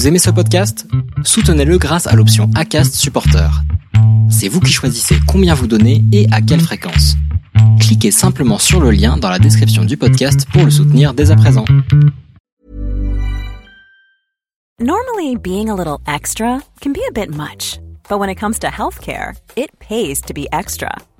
Vous aimez ce podcast? Soutenez-le grâce à l'option ACAST Supporter. C'est vous qui choisissez combien vous donnez et à quelle fréquence. Cliquez simplement sur le lien dans la description du podcast pour le soutenir dès à présent. Normally, being a little extra can be a bit much, but when it comes to healthcare, it pays to be extra.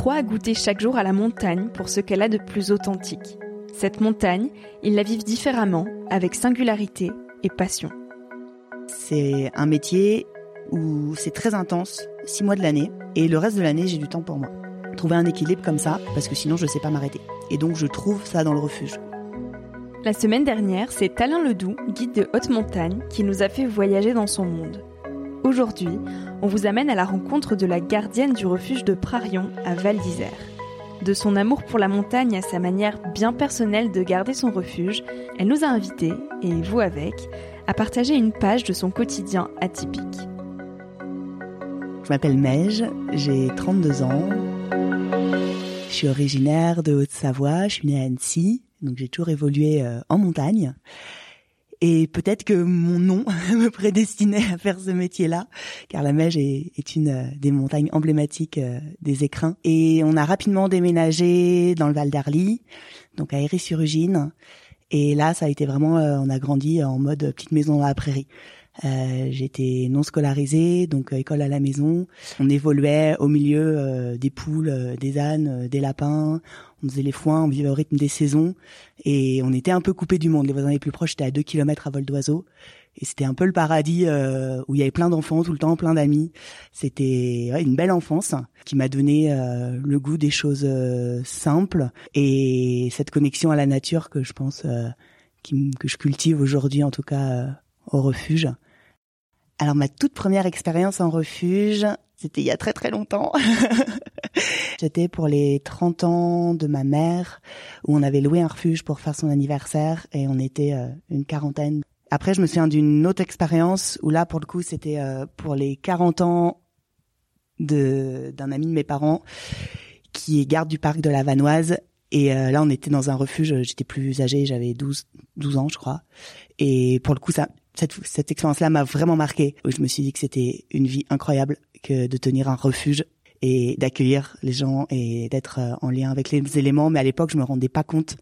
trois à goûter chaque jour à la montagne pour ce qu'elle a de plus authentique. Cette montagne, ils la vivent différemment, avec singularité et passion. C'est un métier où c'est très intense, six mois de l'année, et le reste de l'année, j'ai du temps pour moi. Trouver un équilibre comme ça, parce que sinon, je ne sais pas m'arrêter. Et donc, je trouve ça dans le refuge. La semaine dernière, c'est Alain Ledoux, guide de haute montagne, qui nous a fait voyager dans son monde. Aujourd'hui, on vous amène à la rencontre de la gardienne du refuge de Prarion à Val d'Isère. De son amour pour la montagne à sa manière bien personnelle de garder son refuge, elle nous a invités, et vous avec, à partager une page de son quotidien atypique. Je m'appelle Meige, j'ai 32 ans. Je suis originaire de Haute-Savoie, je suis née à Annecy, donc j'ai toujours évolué euh, en montagne. Et peut-être que mon nom me prédestinait à faire ce métier-là, car la Meige est, une euh, des montagnes emblématiques euh, des écrins. Et on a rapidement déménagé dans le Val d'Arly, donc à Héry-sur-Ugine. Et là, ça a été vraiment, euh, on a grandi en mode petite maison dans la prairie. J'étais non scolarisée, donc école à la maison. On évoluait au milieu des poules, des ânes, des lapins on faisait les foins, on vivait au rythme des saisons et on était un peu coupé du monde. Les voisins les plus proches étaient à deux kilomètres à vol d'oiseau et c'était un peu le paradis euh, où il y avait plein d'enfants tout le temps, plein d'amis. C'était une belle enfance qui m'a donné euh, le goût des choses euh, simples et cette connexion à la nature que je pense que je cultive aujourd'hui en tout cas au refuge. Alors ma toute première expérience en refuge, c'était il y a très très longtemps. J'étais pour les 30 ans de ma mère, où on avait loué un refuge pour faire son anniversaire, et on était euh, une quarantaine. Après, je me souviens d'une autre expérience, où là, pour le coup, c'était euh, pour les 40 ans d'un ami de mes parents, qui est garde du parc de la Vanoise, et euh, là, on était dans un refuge, j'étais plus âgée, j'avais 12, 12 ans, je crois. Et pour le coup, ça, cette, cette expérience-là m'a vraiment marqué. Je me suis dit que c'était une vie incroyable que de tenir un refuge et d'accueillir les gens et d'être euh, en lien avec les éléments. Mais à l'époque, je me rendais pas compte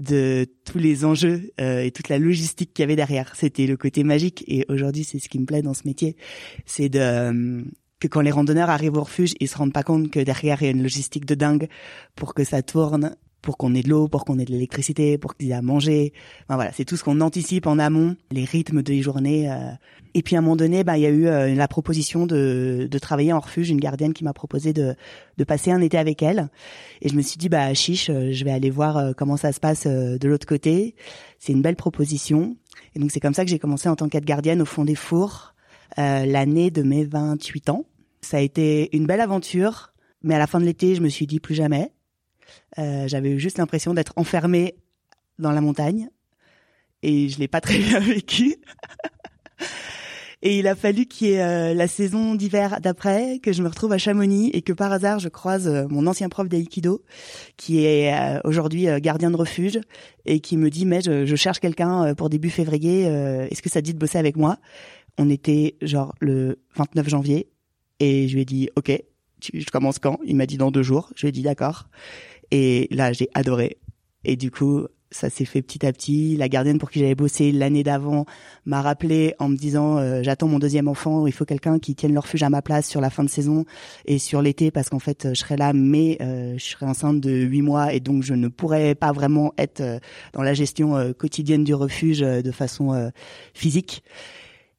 de tous les enjeux euh, et toute la logistique qu'il y avait derrière. C'était le côté magique. Et aujourd'hui, c'est ce qui me plaît dans ce métier, c'est de euh, que quand les randonneurs arrivent au refuge, ils se rendent pas compte que derrière il y a une logistique de dingue pour que ça tourne pour qu'on ait de l'eau, pour qu'on ait de l'électricité, pour qu'il y ait à manger. Enfin, voilà, c'est tout ce qu'on anticipe en amont, les rythmes des journées. Euh. Et puis à un moment donné, bah, il y a eu euh, la proposition de, de travailler en refuge, une gardienne qui m'a proposé de, de passer un été avec elle. Et je me suis dit, bah chiche, euh, je vais aller voir comment ça se passe de l'autre côté. C'est une belle proposition. Et donc c'est comme ça que j'ai commencé en tant qu'aide gardienne au fond des fours l'année de mes 28 ans. Ça a été une belle aventure, mais à la fin de l'été, je me suis dit plus jamais. Euh, j'avais juste l'impression d'être enfermée dans la montagne et je l'ai pas très bien vécu. Et il a fallu qu'il y ait euh, la saison d'hiver d'après, que je me retrouve à Chamonix et que par hasard je croise euh, mon ancien prof d'aïkido qui est aujourd'hui gardien de refuge et qui me dit mais je, je cherche quelqu'un pour début février, est-ce que ça te dit de bosser avec moi? On était genre le 29 janvier et je lui ai dit ok, je commence quand? Il m'a dit dans deux jours. Je lui ai dit d'accord. Et là, j'ai adoré. Et du coup, ça s'est fait petit à petit. La gardienne pour qui j'avais bossé l'année d'avant m'a rappelé en me disant euh, j'attends mon deuxième enfant, il faut quelqu'un qui tienne le refuge à ma place sur la fin de saison et sur l'été parce qu'en fait je serai là mais euh, je serai enceinte de huit mois et donc je ne pourrais pas vraiment être euh, dans la gestion quotidienne du refuge de façon physique.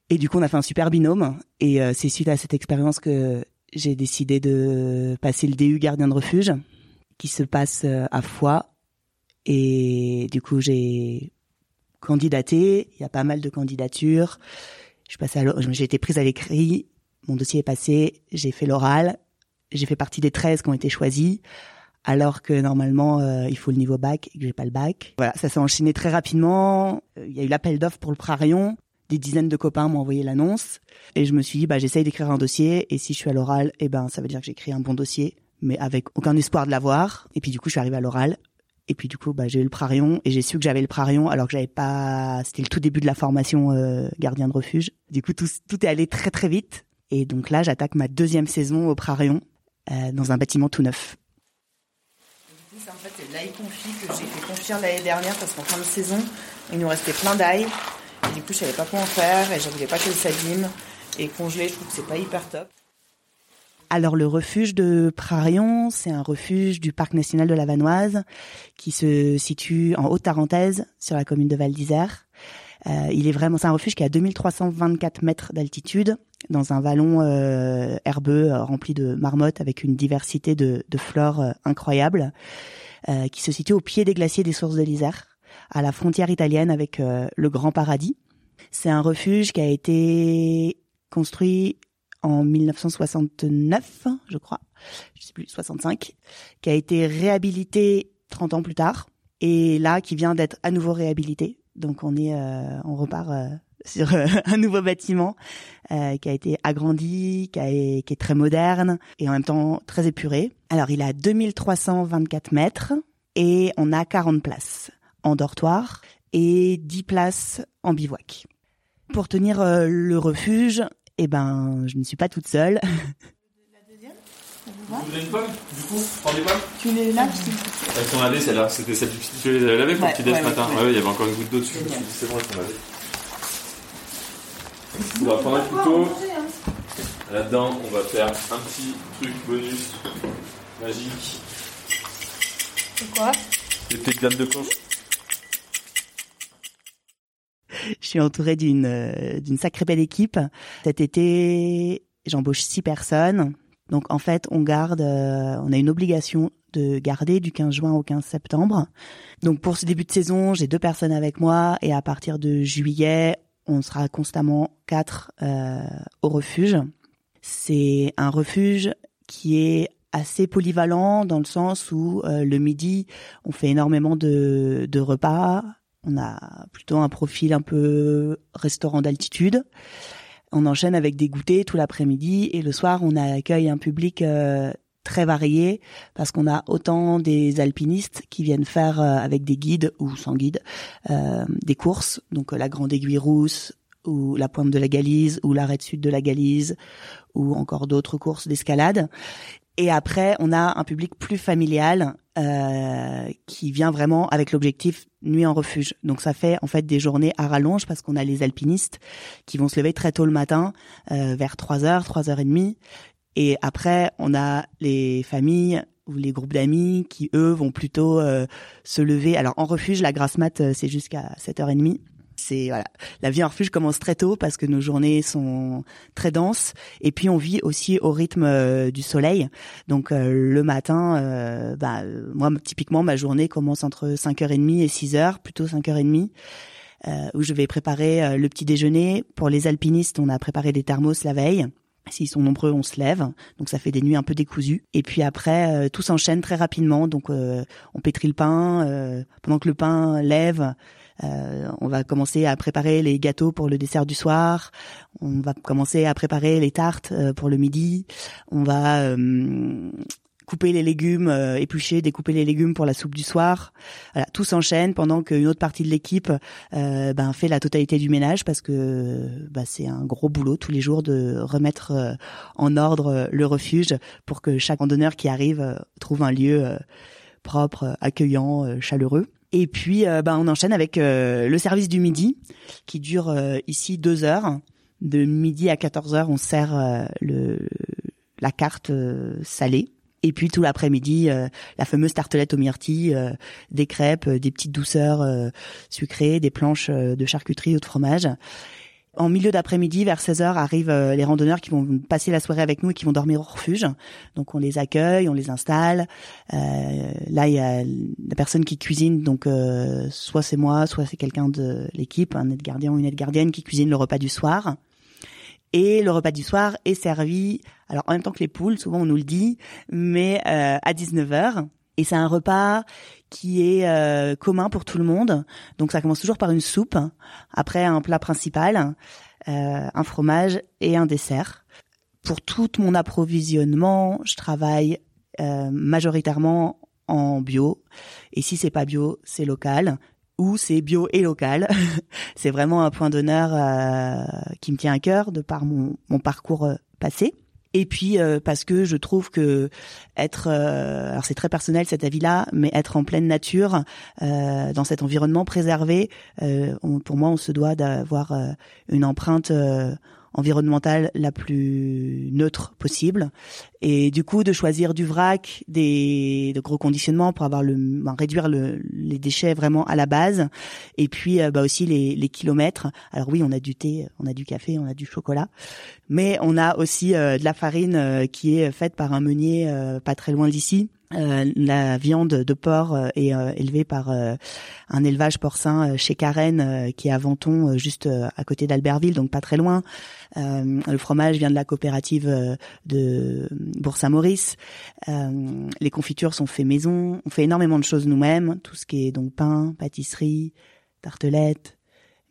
Et du coup on a fait un super binôme et c'est suite à cette expérience que j'ai décidé de passer le DU gardien de refuge qui se passe à Foix et du coup, j'ai candidaté. Il y a pas mal de candidatures. J'ai été prise à l'écrit. Mon dossier est passé. J'ai fait l'oral. J'ai fait partie des 13 qui ont été choisis. Alors que normalement, euh, il faut le niveau bac et que j'ai pas le bac. Voilà, ça s'est enchaîné très rapidement. Il y a eu l'appel d'offres pour le Prarion. Des dizaines de copains m'ont envoyé l'annonce. Et je me suis dit, bah, j'essaye d'écrire un dossier. Et si je suis à l'oral, eh ben, ça veut dire que j'écris un bon dossier mais avec aucun espoir de l'avoir. Et puis du coup, je suis arrivée à l'oral et puis du coup, bah, j'ai eu le Prarion et j'ai su que j'avais le Prarion alors que j'avais pas. C'était le tout début de la formation euh, gardien de refuge. Du coup, tout, tout est allé très très vite. Et donc là, j'attaque ma deuxième saison au Prarion euh, dans un bâtiment tout neuf. Du coup, c'est en fait l'ail confit que j'ai fait confier l'année dernière parce qu'en fin de saison, il nous restait plein d'ail. Et du coup, je savais pas quoi en faire et je voulais pas que le s'abîme. Et congelé, je trouve que c'est pas hyper top. Alors le refuge de Prarion, c'est un refuge du parc national de la Vanoise qui se situe en Haute-Tarentaise sur la commune de Val d'Isère. Euh, il est vraiment, c'est un refuge qui a 2324 mètres d'altitude dans un vallon euh, herbeux euh, rempli de marmottes avec une diversité de, de flore euh, incroyable, qui se situe au pied des glaciers des sources de l'Isère, à la frontière italienne avec le Grand Paradis. C'est un refuge qui a été construit en 1969, je crois, je sais plus, 65, qui a été réhabilité 30 ans plus tard, et là qui vient d'être à nouveau réhabilité. Donc on est, euh, on repart euh, sur euh, un nouveau bâtiment qui a été agrandi, qui, qui est très moderne et en même temps très épuré. Alors il a 2324 mètres et on a 40 places en dortoir et 10 places en bivouac. Pour tenir le refuge, eh ben, je ne suis pas toute seule. La deuxième Vous voulez une pomme Du coup, prends des pommes Tu les laves Elles sont lavées celles-là. C'était celle du petit tu les avais pour le petit déj ce matin. Ouais, il y avait encore une goutte d'eau dessus. Je me suis dit, c'est bon, elles sont lavées. On va prendre un couteau. Hein. Là-dedans, on va faire un petit truc bonus magique. C'est quoi? Des petites de coche je suis entourée d'une euh, d'une sacrée belle équipe. Cet été, j'embauche six personnes. Donc en fait, on garde, euh, on a une obligation de garder du 15 juin au 15 septembre. Donc pour ce début de saison, j'ai deux personnes avec moi et à partir de juillet, on sera constamment quatre euh, au refuge. C'est un refuge qui est assez polyvalent dans le sens où le midi, on fait énormément de, de repas on a plutôt un profil un peu restaurant d'altitude. On enchaîne avec des goûters tout l'après-midi et le soir on accueille un public euh, très varié parce qu'on a autant des alpinistes qui viennent faire euh, avec des guides ou sans guide euh, des courses, donc la Grande Aiguille Rousse ou la Pointe de la Galise ou l'arrêt sud de la Galise ou encore d'autres courses d'escalade. Et après, on a un public plus familial euh, qui vient vraiment avec l'objectif nuit en refuge. Donc ça fait en fait des journées à rallonge parce qu'on a les alpinistes qui vont se lever très tôt le matin, euh, vers 3h, 3h30. Et après, on a les familles ou les groupes d'amis qui, eux, vont plutôt euh, se lever. Alors en refuge, la grasse mat, euh, c'est jusqu'à 7h30 la vie en refuge commence très tôt parce que nos journées sont très denses et puis on vit aussi au rythme euh, du soleil. Donc euh, le matin, euh, bah, moi typiquement ma journée commence entre 5h30 et 6h, plutôt 5h30. où je vais préparer le petit déjeuner. Pour les alpinistes, on a préparé des thermos la veille. S'ils sont nombreux, on se lève, donc ça fait des nuits un peu décousues. Et puis après, tout s'enchaîne très rapidement. Donc on pétrit le pain. pendant que le pain lève, on va commencer à préparer les gâteaux pour le dessert du soir. On va commencer à préparer les tartes euh, pour le midi. On va euh, couper les légumes, éplucher, découper les légumes pour la soupe du soir. Voilà, tout s'enchaîne pendant qu'une autre partie de l'équipe ben, fait la totalité du ménage parce que bah, c'est un gros boulot tous les jours de remettre en ordre le refuge pour que chaque randonneur qui arrive trouve un lieu propre, accueillant, chaleureux. Et puis, ben, on enchaîne avec le service du midi, qui dure ici deux heures. De midi à 14 heures, on sert le la carte salée. Et puis tout l'après-midi, la fameuse tartelette aux myrtilles, des crêpes, des petites douceurs sucrées, des planches de charcuterie ou de fromage. En milieu d'après-midi, vers 16h, arrivent euh, les randonneurs qui vont passer la soirée avec nous et qui vont dormir au refuge. Donc on les accueille, on les installe. Euh, là, il y a la personne qui cuisine, donc euh, soit c'est moi, soit c'est quelqu'un de l'équipe, un aide-gardien ou une aide-gardienne qui cuisine le repas du soir. Et le repas du soir est servi, alors en même temps que les poules, souvent on nous le dit, mais à 19h. Et c'est un repas qui est euh, commun pour tout le monde. Donc ça commence toujours par une soupe, après un plat principal, euh, un fromage et un dessert. Pour tout mon approvisionnement, je travaille euh, majoritairement en bio. Et si c'est pas bio, c'est local ou c'est bio et local. c'est vraiment un point d'honneur qui me tient à cœur de par mon, mon parcours passé. Et puis euh, parce que je trouve que être, euh, alors c'est très personnel cet avis-là, mais être en pleine nature, euh, dans cet environnement préservé, pour moi, on se doit d'avoir une empreinte environnementale la plus neutre possible. Et du coup de choisir du vrac des de gros conditionnements pour avoir le ben, réduire le, les déchets vraiment à la base. Et puis bah aussi les, les kilomètres. Alors oui on a du thé on a du café on a du chocolat. Mais on a aussi de la farine qui est faite par un meunier pas très loin d'ici euh, la viande de porc euh, est euh, élevée par un élevage porcin chez Carène qui est à Venton juste à côté d'Albertville donc pas très loin. Le fromage vient de la coopérative de Bourg-Saint-Maurice. Les confitures sont faites maison. On fait énormément de choses nous-mêmes. Tout ce qui est donc pain pâtisserie tartelettes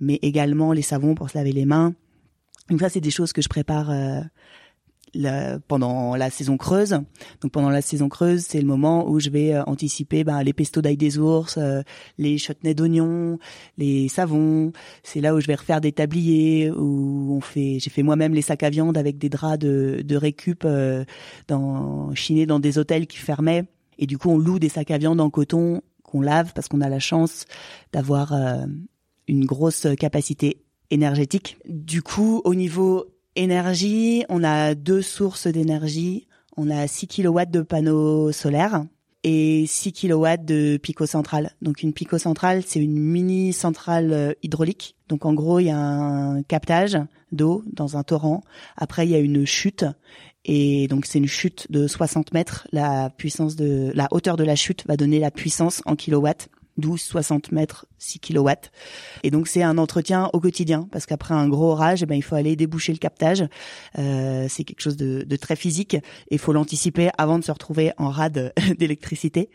mais également les savons pour se laver les mains. Donc ça c'est des choses que je prépare pendant la saison creuse. Donc pendant la saison creuse, c'est le moment où je vais euh, anticiper ben, les pestos d'ail des ours, euh, les chutneys d'oignons, les savons. C'est là où je vais refaire des tabliers, où on fait, j'ai fait moi-même les sacs à viande avec des draps de, de récup euh, dans, chinés dans des hôtels qui fermaient. Et du coup, on loue des sacs à viande en coton qu'on lave parce qu'on a la chance d'avoir une grosse capacité énergétique. Du coup, au niveau Énergie, on a deux sources d'énergie. On a 6 kW de panneaux solaires et 6 kW de pico centrale. Donc une pico centrale, c'est une mini centrale euh, hydraulique. Donc en gros, il y a un captage d'eau dans un torrent. Après, il y a une chute et donc c'est une chute de 60 mètres. La puissance de la hauteur de la chute va donner la puissance en kilowatts. 12, 60 mètres, 6 kilowatts. Et donc c'est un entretien au quotidien parce qu'après un gros orage, eh ben, il faut aller déboucher le captage. Euh, c'est quelque chose de, de, très physique et il faut l'anticiper avant de se retrouver en rade d'électricité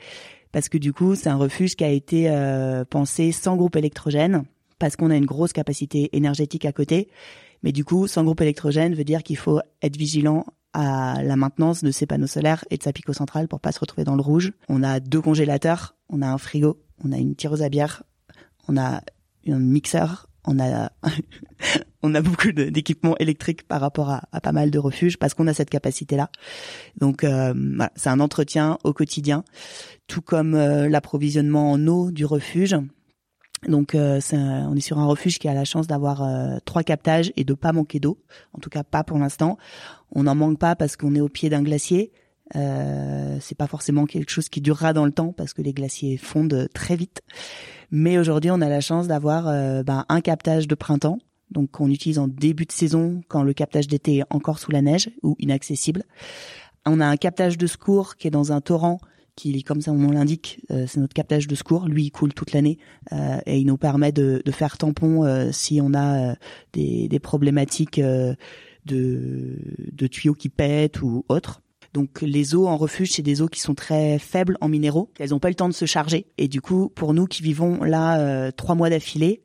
parce que du coup c'est un refuge qui a été euh, pensé sans groupe électrogène parce qu'on a une grosse capacité énergétique à côté. Mais du coup, sans groupe électrogène veut dire qu'il faut être vigilant à la maintenance de ses panneaux solaires et de sa pico centrale pour pas se retrouver dans le rouge. On a deux congélateurs, on a un frigo on a une tireuse à bière, on a un mixeur, on a on a beaucoup d'équipements électriques par rapport à, pas mal de refuges parce qu'on a cette capacité là. Donc euh, c'est un entretien au quotidien, tout comme euh, l'approvisionnement en eau du refuge. Donc euh, on est sur un refuge qui a la chance d'avoir trois captages et de pas manquer d'eau. En tout cas pas pour l'instant. On n'en manque pas parce qu'on est au pied d'un glacier. Euh, c'est pas forcément quelque chose qui durera dans le temps parce que les glaciers fondent très vite. Mais aujourd'hui, on a la chance d'avoir euh, ben, un captage de printemps, donc qu'on utilise en début de saison quand le captage d'été est encore sous la neige ou inaccessible. On a un captage de secours qui est dans un torrent qui, comme ça on l'indique, euh, c'est notre captage de secours. Lui, il coule toute l'année et il nous permet de, faire tampon si on a des, des, problématiques de, de tuyaux qui pètent ou autres. Donc les eaux en refuge, c'est des eaux qui sont très faibles en minéraux. Elles n'ont pas le temps de se charger. Et du coup, pour nous qui vivons là euh, trois mois d'affilée,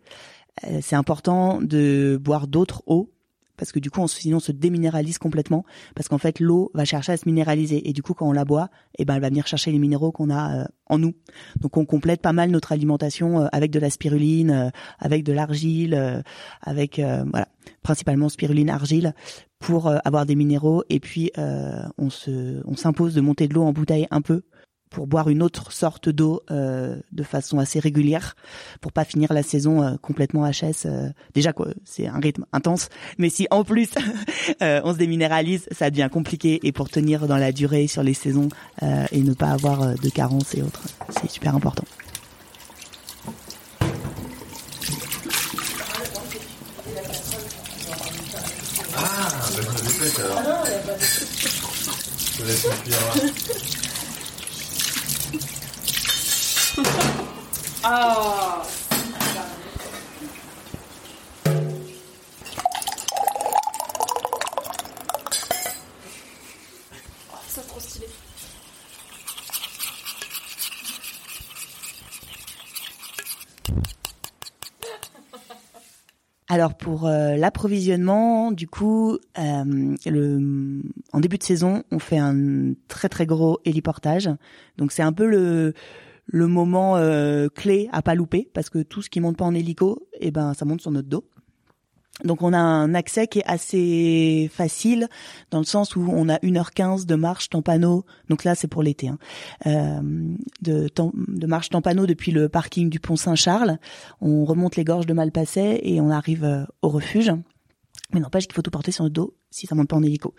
euh, c'est important de boire d'autres eaux parce que du coup, on, sinon, on se déminéralise complètement, parce qu'en fait, l'eau va chercher à se minéraliser, et du coup, quand on la boit, eh ben, elle va venir chercher les minéraux qu'on a euh, en nous. Donc, on complète pas mal notre alimentation avec de la spiruline, avec de l'argile, avec voilà, principalement spiruline, argile, pour euh, avoir des minéraux. Et puis euh, on se on s'impose de monter de l'eau en bouteille un peu pour boire une autre sorte d'eau euh, de façon assez régulière pour pas finir la saison euh, complètement HS. Euh. déjà quoi, c'est un rythme intense, mais si en plus on se déminéralise, ça devient compliqué et pour tenir dans la durée sur les saisons et ne pas avoir de carence et autres, c'est super important. Ah, bah, je alors. Ah non, il a pas de... Je laisse une ah Ça trop stylé. Alors pour euh, l'approvisionnement, du coup, euh, le, en début de saison, on fait un très très gros héliportage. Donc c'est un peu le le moment euh, clé à pas louper parce que tout ce qui monte pas en hélico, eh ben ça monte sur notre dos. Donc on a un accès qui est assez facile dans le sens où on a 1h15 de marche Tampano, donc là c'est pour l'été, hein, euh, de, de marche Tampano depuis le parking du Pont Saint-Charles. On remonte les gorges de Malpasset et on arrive euh, au refuge. Mais n'empêche qu'il faut tout porter sur le dos si ça monte pas en hélico.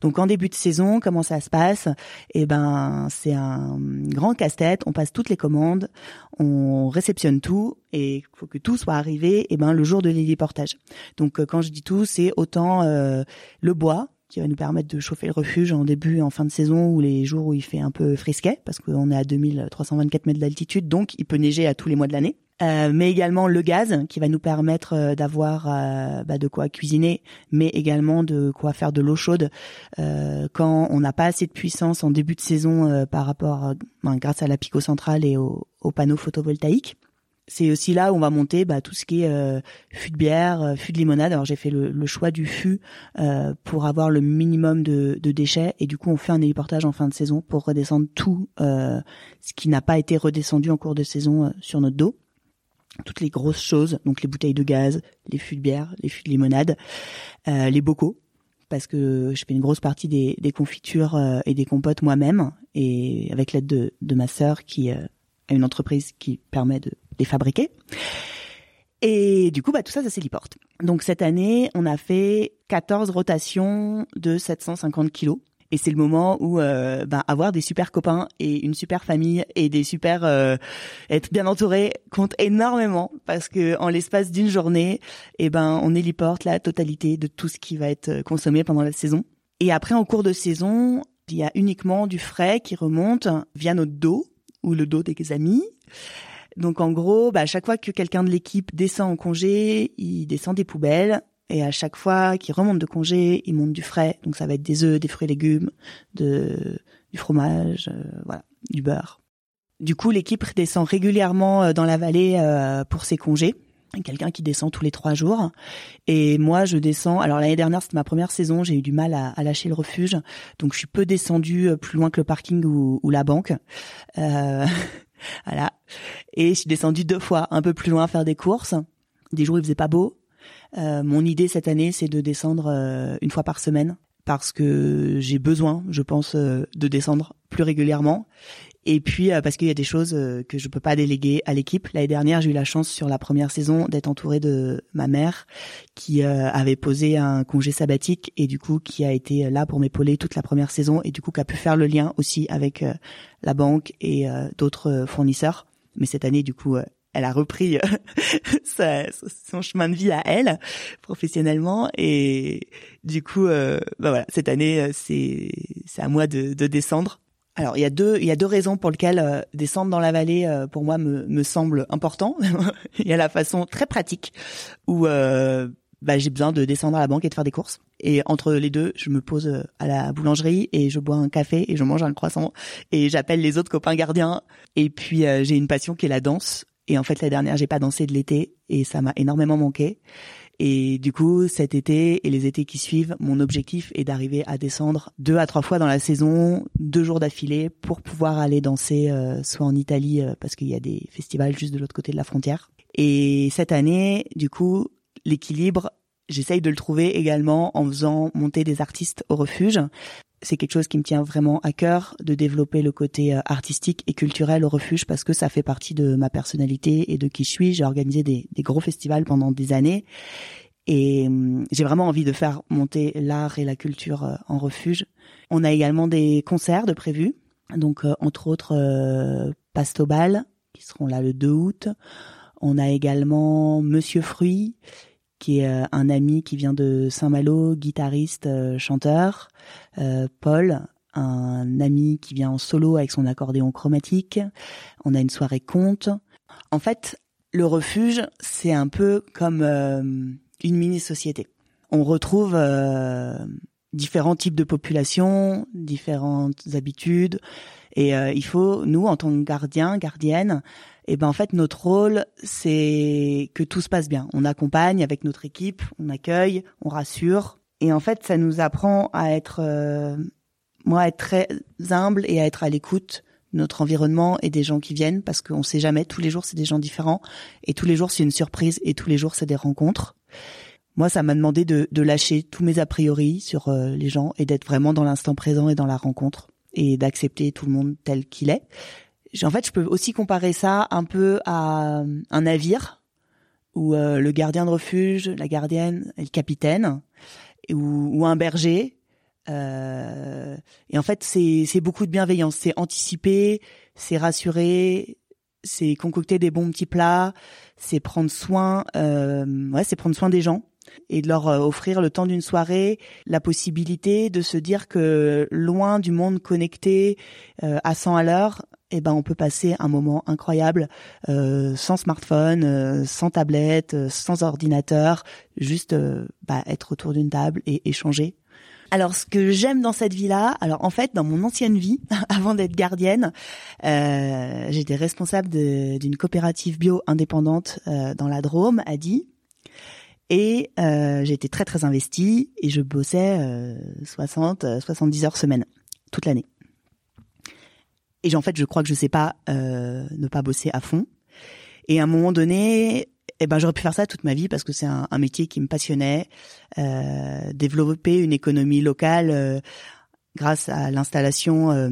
Donc en début de saison, comment ça se passe? Eh ben, c'est un grand casse-tête. On passe toutes les commandes, on réceptionne tout et il faut que tout soit arrivé. Eh ben le jour de l'héliportage. Donc euh, quand je dis tout, c'est autant euh, le bois qui va nous permettre de chauffer le refuge en début et en fin de saison ou les jours où il fait un peu frisquet parce qu'on est à 2324 mètres d'altitude, donc il peut neiger à tous les mois de l'année. Euh, mais également le gaz qui va nous permettre euh, d'avoir euh, bah, de quoi cuisiner, mais également de quoi faire de l'eau chaude. Quand on n'a pas assez de puissance en début de saison par rapport, ben, grâce à la pico centrale et aux panneaux photovoltaïques c'est aussi là où on va monter bah, tout ce qui est euh, fût de bière, fût de limonade. Alors j'ai fait le, choix du fût euh, pour avoir le minimum de, de, déchets. Et du coup on fait un héliportage en fin de saison pour redescendre tout ce qui n'a pas été redescendu en cours de saison sur notre dos toutes les grosses choses, donc les bouteilles de gaz, les fûts de bière, les fûts de limonade, euh, les bocaux, parce que je fais une grosse partie des, confitures euh, et des compotes moi-même, et avec l'aide de, de ma sœur qui euh, a une entreprise qui permet de les fabriquer. Et du coup, bah, tout ça, ça s'héliporte. Donc cette année, on a fait 14 rotations de 750 kilos. Et c'est le moment où euh, ben, avoir des super copains et une super famille et des super euh, être bien entouré compte énormément parce que en l'espace d'une journée, eh ben on héliporte la totalité de tout ce qui va être consommé pendant la saison. Et après en cours de saison, il y a uniquement du frais qui remonte via notre dos ou le dos des amis. Donc en gros, bah, à chaque fois que quelqu'un de l'équipe descend en congé, il descend des poubelles et à chaque fois qu'il remonte de congé, il monte du frais. Donc ça va être des œufs, des fruits et légumes, du fromage, euh, voilà, du beurre. Du coup, l'équipe descend régulièrement euh, dans la vallée euh, pour ses congés. Quelqu'un qui descend tous les trois jours. Et moi, je descends. Alors l'année dernière, c'était ma première saison. J'ai eu du mal à, lâcher le refuge, donc je suis peu descendue plus loin que le parking ou, la banque. Voilà. Et je suis descendue deux fois, un peu plus loin, faire des courses. Des jours, il faisait pas beau. Euh, mon idée cette année, c'est de descendre euh, une fois par semaine parce que j'ai besoin, je pense, euh, de descendre plus régulièrement. Et puis parce qu'il y a des choses que je peux pas déléguer à l'équipe. L'année dernière, j'ai eu la chance sur la première saison d'être entourée de ma mère qui avait posé un congé sabbatique et du coup qui a été là pour m'épauler toute la première saison et du coup qui a pu faire le lien aussi avec la banque et d'autres fournisseurs. Mais cette année, du coup, elle a repris sa, son chemin de vie à elle professionnellement et du coup euh, bah voilà cette année euh, c'est c'est à moi de, de descendre alors il y a deux il y a deux raisons pour lesquelles euh, descendre dans la vallée pour moi me, me semble important il y a la façon très pratique où bah, j'ai besoin de descendre à la banque et de faire des courses. Et entre les deux, je me pose à la boulangerie et je bois un café et je mange un croissant et j'appelle les autres copains gardiens. Et puis j'ai une passion qui est la danse. Et en fait, la dernière, j'ai pas dansé de l'été et ça m'a énormément manqué. Et du coup, cet été et les étés qui suivent, mon objectif est d'arriver à descendre deux à trois fois dans la saison, deux jours d'affilée, pour pouvoir aller danser euh, soit en Italie, euh, parce qu'il y a des festivals juste de l'autre côté de la frontière. Et cette année, du coup, l'équilibre, j'essaye de le trouver également en faisant monter des artistes au refuge c'est quelque chose qui me tient vraiment à cœur de développer le côté artistique et culturel au refuge parce que ça fait partie de ma personnalité et de qui je suis. J'ai organisé des, gros festivals pendant des années et hum, j'ai vraiment envie de faire monter l'art et la culture en refuge. On a également des concerts de prévus, donc entre autres Pastobal qui seront là le 2 août. On a également Monsieur Fruit, qui est euh, un ami qui vient de Saint-Malo, guitariste, euh, chanteur. Euh, Paul, un ami qui vient en solo avec son accordéon chromatique. On a une soirée conte. En fait, le refuge, c'est un peu comme une mini-société. On retrouve différents types de populations, différentes habitudes, et il faut, nous, en tant que gardiens, gardiennes, et ben en fait notre rôle c'est que tout se passe bien. On accompagne avec notre équipe, on accueille, on rassure. Et en fait ça nous apprend à être euh, moi à être très humble et à être à l'écoute de notre environnement et des gens qui viennent parce qu'on sait jamais. Tous les jours c'est des gens différents. Et tous les jours c'est une surprise. Et tous les jours c'est des rencontres. Moi, ça m'a demandé de, de, lâcher tous mes a priori sur euh, les gens et d'être vraiment dans l'instant présent et dans la rencontre et d'accepter tout le monde tel qu'il est en fait, je peux aussi comparer ça un peu à euh, un navire où euh, le gardien de refuge, la gardienne est le capitaine, ou, un berger. Euh, et en fait, c'est beaucoup de bienveillance. C'est anticiper, c'est rassurer, c'est concocter des bons petits plats, c'est prendre soin, ouais, c'est prendre soin des gens et de leur euh, offrir le temps d'une soirée la possibilité de se dire que loin du monde connecté à 100 à l'heure, eh ben on peut passer un moment incroyable euh, sans smartphone, euh, sans tablette, euh, sans ordinateur, juste bah, être autour d'une table et échanger. Alors ce que j'aime dans cette vie-là, alors en fait dans mon ancienne vie, avant d'être gardienne, j'étais responsable d'une coopérative bio indépendante dans la Drôme, à Die. Et j'étais très très investie et je bossais 60, 70 heures semaine, toute l'année. Et en fait, je crois que je sais pas euh, ne pas bosser à fond. Et à un moment donné, eh ben j'aurais pu faire ça toute ma vie parce que c'est un, un, métier qui me passionnait. Euh, développer une économie locale euh, grâce à l'installation euh,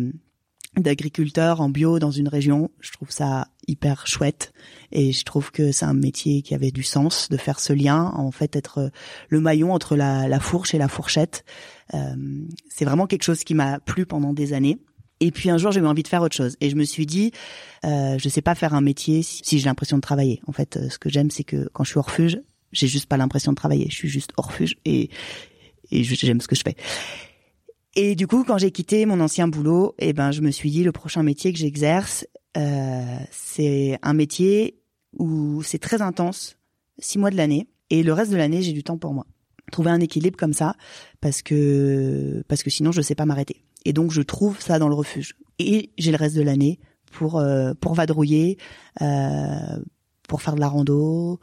d'agriculteurs en bio dans une région, je trouve ça hyper chouette et je trouve que c'est un métier qui avait du sens de faire ce lien, en fait être le maillon entre la, la fourche et la fourchette. Euh, c'est vraiment quelque chose qui m'a plu pendant des années. Et puis un jour, j'ai eu envie de faire autre chose. Et je me suis dit, euh, je sais pas faire un métier si, j'ai l'impression de travailler. En fait, euh, ce que j'aime, c'est que quand je suis au refuge, j'ai juste pas l'impression de travailler. Je suis juste au refuge et, et j'aime ce que je fais. Et du coup, quand j'ai quitté mon ancien boulot, eh ben, je me suis dit, le prochain métier que j'exerce, euh, c'est un métier où c'est très intense, six mois de l'année, et le reste de l'année, j'ai du temps pour moi. Trouver un équilibre comme ça, parce que parce que sinon, je sais pas m'arrêter. Et donc je trouve ça dans le refuge. Et j'ai le reste de l'année pour euh, pour vadrouiller, euh, pour faire de la rando,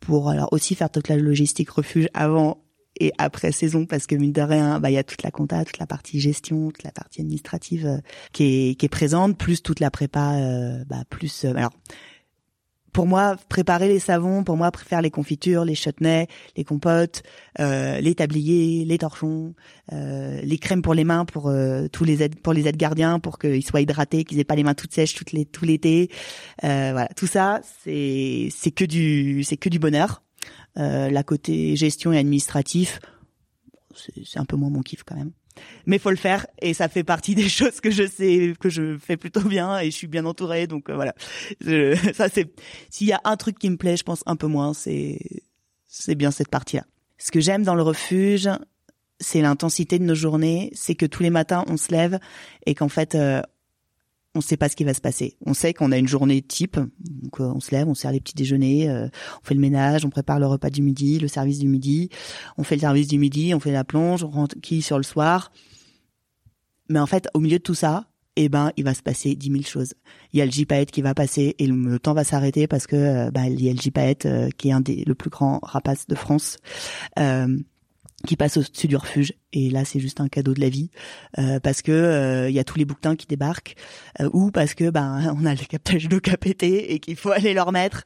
pour alors aussi faire toute la logistique refuge avant et après saison parce que mine de rien, bah il y a toute la compta, toute la partie gestion, toute la partie administrative euh, qui est qui est présente, plus toute la prépa, euh, bah plus alors pour moi, préparer les savons, pour moi, faire les confitures, les chutneys, les compotes, euh, les tabliers, les torchons, euh, les crèmes pour les mains pour euh, tous les aides, pour les aides gardiens, pour qu'ils soient hydratés, qu'ils aient pas les mains toutes sèches toutes les, tout l'été. Euh, voilà, tout ça, c'est c'est que du c'est que du bonheur. Euh, la côté gestion et administratif, c'est un peu moins mon kiff quand même. Mais faut le faire et ça fait partie des choses que je sais que je fais plutôt bien et je suis bien entourée donc euh, voilà. Ça c'est s'il y a un truc qui me plaît je pense un peu moins c'est c'est bien cette partie là ce que j'aime dans le refuge c'est l'intensité de nos journées c'est que tous les matins on se lève et qu'en fait euh, on sait pas ce qui va se passer. On sait qu'on a une journée type, donc euh, on se lève, on sert les petits déjeuners, euh, on fait le ménage, on prépare le repas du midi, le service du midi, on fait le service du midi, on fait la plonge, on rentre qui sur le soir. Mais en fait, au milieu de tout ça, eh ben, il va se passer dix mille choses. Il y a le JPAET qui va passer et le, temps va s'arrêter parce que bah, il y a le JPAET qui est un des le plus grand rapace de France. Qui passe au-dessus du refuge. Et là c'est juste un cadeau de la vie euh, parce que il euh, y a tous les bouquetins qui débarquent euh, ou parce que ben on a le captage d'eau pété et qu'il faut aller leur mettre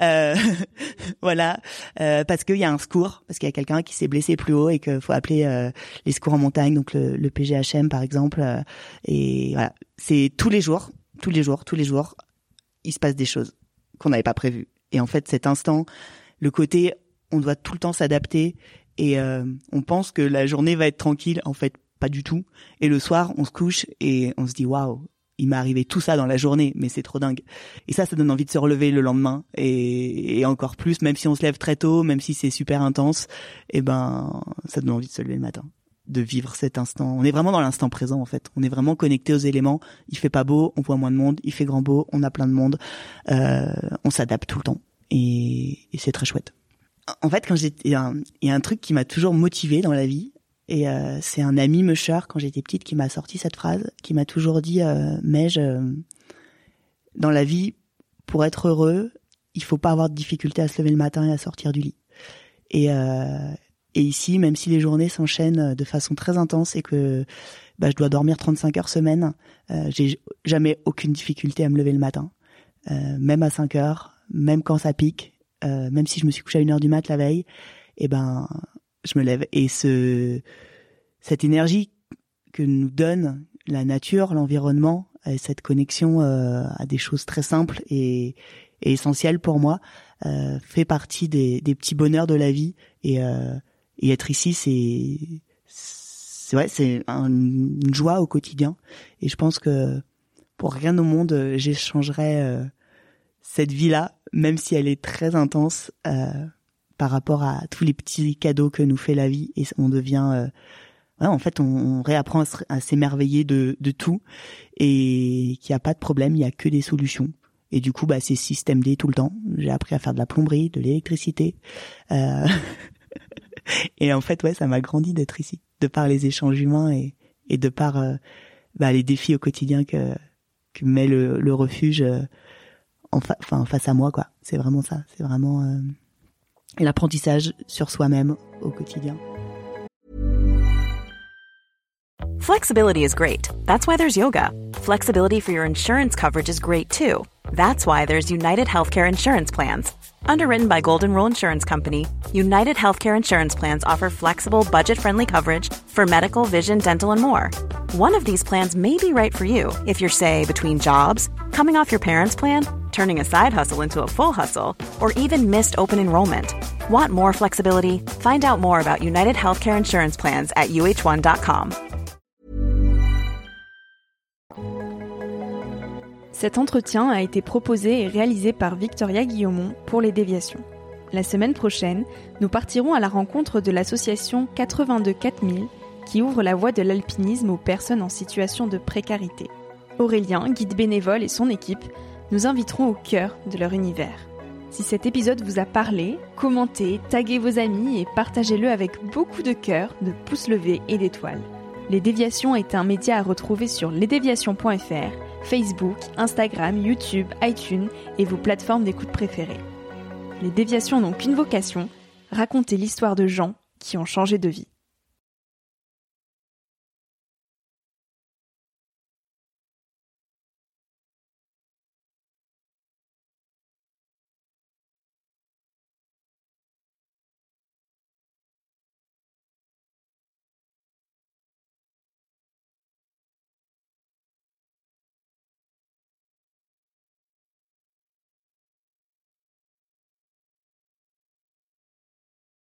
voilà parce qu'il y a un secours parce qu'il y a quelqu'un qui s'est blessé plus haut et qu'il faut appeler les secours en montagne donc le, le PGHM par exemple et voilà. C'est tous les jours tous les jours tous les jours il se passe des choses qu'on n'avait pas prévues. Et en fait cet instant le côté on doit tout le temps s'adapter et euh, on pense que la journée va être tranquille, en fait pas du tout. Et le soir, on se couche et on se dit waouh, il m'est arrivé tout ça dans la journée, mais c'est trop dingue. Et ça, ça donne envie de se relever le lendemain et, encore plus, même si on se lève très tôt, même si c'est super intense, eh ben ça donne envie de se lever le matin de vivre cet instant. On est vraiment dans l'instant présent en fait. On est vraiment connecté aux éléments. Il fait pas beau, on voit moins de monde. Il fait grand beau, on a plein de monde. Euh, on s'adapte tout le temps et c'est très chouette en fait, quand j'étais, il y, a un truc qui m'a toujours motivé dans la vie, et euh, c'est un ami musher quand j'étais petite qui m'a sorti cette phrase, qui m'a toujours dit, euh, mais je, dans la vie, pour être heureux, il faut pas avoir de difficulté à se lever le matin et à sortir du lit. Et, euh, et ici, même si les journées s'enchaînent de façon très intense et que bah, je dois dormir 35 heures semaine, euh, j'ai jamais aucune difficulté à me lever le matin, euh, même à 5 heures, même quand ça pique, euh, même si je me suis couché à une heure du mat la veille, et eh ben je me lève. Et ce cette énergie que nous donne la nature, l'environnement, cette connexion euh, à des choses très simples et, essentielles pour moi, euh, fait partie des, des, petits bonheurs de la vie. Et, euh, et être ici, c'est c'est ouais, c'est une joie au quotidien. Et je pense que pour rien au monde j'échangerais cette vie-là, même si elle est très intense euh, par rapport à tous les petits cadeaux que nous fait la vie, et on devient, euh, en fait, on, réapprend à s'émerveiller de, de tout, et qu'il n'y a pas de problème, il y a que des solutions. Et du coup, bah, c'est système D tout le temps. J'ai appris à faire de la plomberie, de l'électricité. Euh... et en fait, ouais, ça m'a grandi d'être ici, de par les échanges humains et, et de par euh, bah, les défis au quotidien que, que met le, le refuge euh, en enfin face à moi quoi. C'est vraiment ça, c'est vraiment euh, l'apprentissage sur soi-même au quotidien. Flexibility is great. That's why there's yoga. Flexibility for your insurance coverage is great too. That's why there's United Healthcare Insurance Plans. Underwritten by Golden Rule Insurance Company, United Healthcare Insurance Plans offer flexible, budget-friendly coverage for medical, vision, dental, and more. One of these plans may be right for you if you're, say, between jobs, coming off your parents' plan, turning a side hustle into a full hustle, or even missed open enrollment. Want more flexibility? Find out more about United Healthcare Insurance Plans at uh1.com. Cet entretien a été proposé et réalisé par Victoria Guillaumont pour les déviations. La semaine prochaine, nous partirons à la rencontre de l'association 82 4000 qui ouvre la voie de l'alpinisme aux personnes en situation de précarité. Aurélien, guide bénévole et son équipe nous inviterons au cœur de leur univers. Si cet épisode vous a parlé, commentez, taguez vos amis et partagez-le avec beaucoup de cœur, de pouces levés et d'étoiles. Les Déviations est un média à retrouver sur lesdéviations.fr, Facebook, Instagram, YouTube, iTunes et vos plateformes d'écoute préférées. Les Déviations n'ont qu'une vocation, raconter l'histoire de gens qui ont changé de vie.